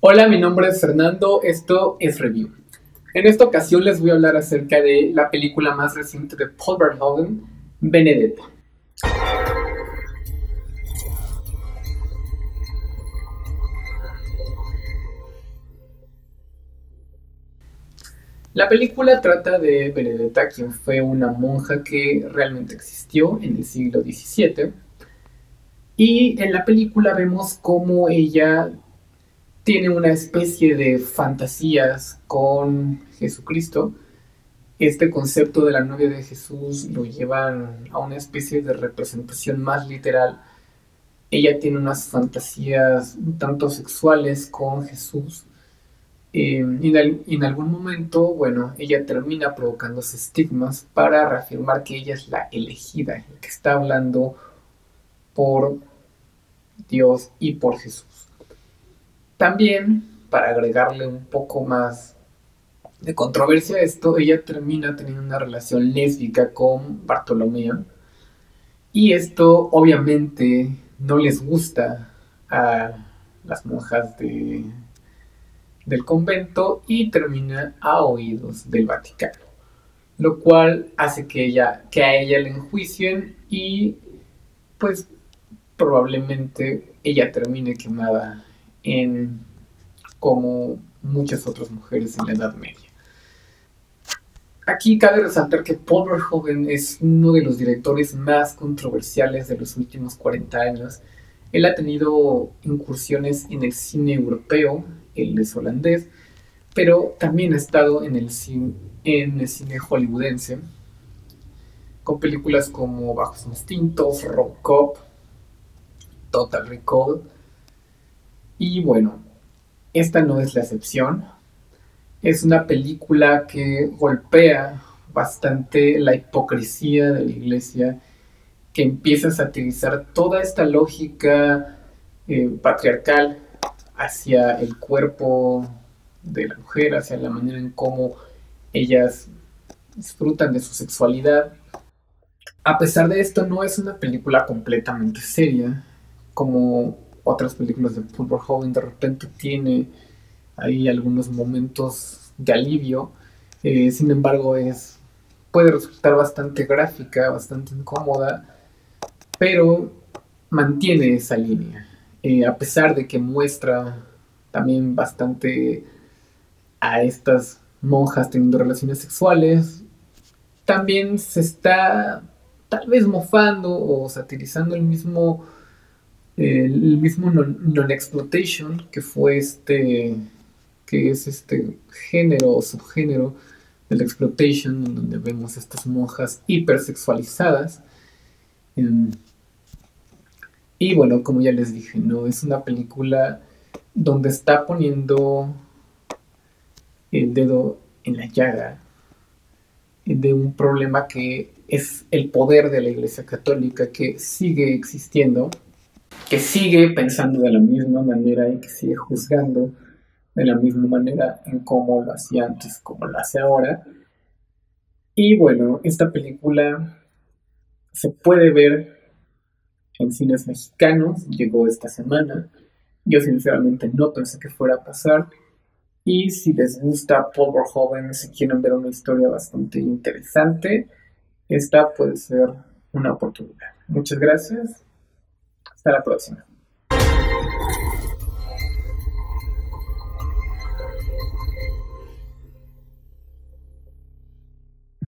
Hola, mi nombre es Fernando, esto es Review. En esta ocasión les voy a hablar acerca de la película más reciente de Paul Verhoeven, Benedetta. La película trata de Benedetta, quien fue una monja que realmente existió en el siglo XVII. Y en la película vemos cómo ella tiene una especie de fantasías con Jesucristo. Este concepto de la novia de Jesús lo llevan a una especie de representación más literal. Ella tiene unas fantasías un tanto sexuales con Jesús. Eh, y en, algún momento, bueno, ella termina provocándose estigmas para reafirmar que ella es la elegida, que está hablando por Dios y por Jesús. También, para agregarle un poco más de controversia a esto, ella termina teniendo una relación lésbica con Bartolomeo. Y esto obviamente no les gusta a las monjas de, del convento y termina a oídos del Vaticano. Lo cual hace que, ella, que a ella le enjuicien y pues probablemente ella termine quemada como muchas otras mujeres en la Edad Media. Aquí cabe resaltar que Paul Verhoeven es uno de los directores más controversiales de los últimos 40 años. Él ha tenido incursiones en el cine europeo, él es holandés, pero también ha estado en el cine, en el cine hollywoodense, con películas como Bajos Instintos, Cop, Total Recall, y bueno, esta no es la excepción. Es una película que golpea bastante la hipocresía de la iglesia, que empieza a satirizar toda esta lógica eh, patriarcal hacia el cuerpo de la mujer, hacia la manera en cómo ellas disfrutan de su sexualidad. A pesar de esto, no es una película completamente seria, como otras películas de Paul Verhoeven de repente tiene ahí algunos momentos de alivio, eh, sin embargo es puede resultar bastante gráfica, bastante incómoda, pero mantiene esa línea, eh, a pesar de que muestra también bastante a estas monjas teniendo relaciones sexuales, también se está tal vez mofando o satirizando el mismo el mismo non-exploitation, que fue este, que es este género o subgénero del exploitation, donde vemos estas monjas hipersexualizadas. Y bueno, como ya les dije, no es una película donde está poniendo el dedo en la llaga de un problema que es el poder de la Iglesia Católica que sigue existiendo que sigue pensando de la misma manera y que sigue juzgando de la misma manera en cómo lo hacía antes, como lo hace ahora. Y bueno, esta película se puede ver en cines mexicanos, llegó esta semana. Yo sinceramente no pensé que fuera a pasar. Y si les gusta Paul Verhoeven, si quieren ver una historia bastante interesante, esta puede ser una oportunidad. Muchas gracias hasta la próxima.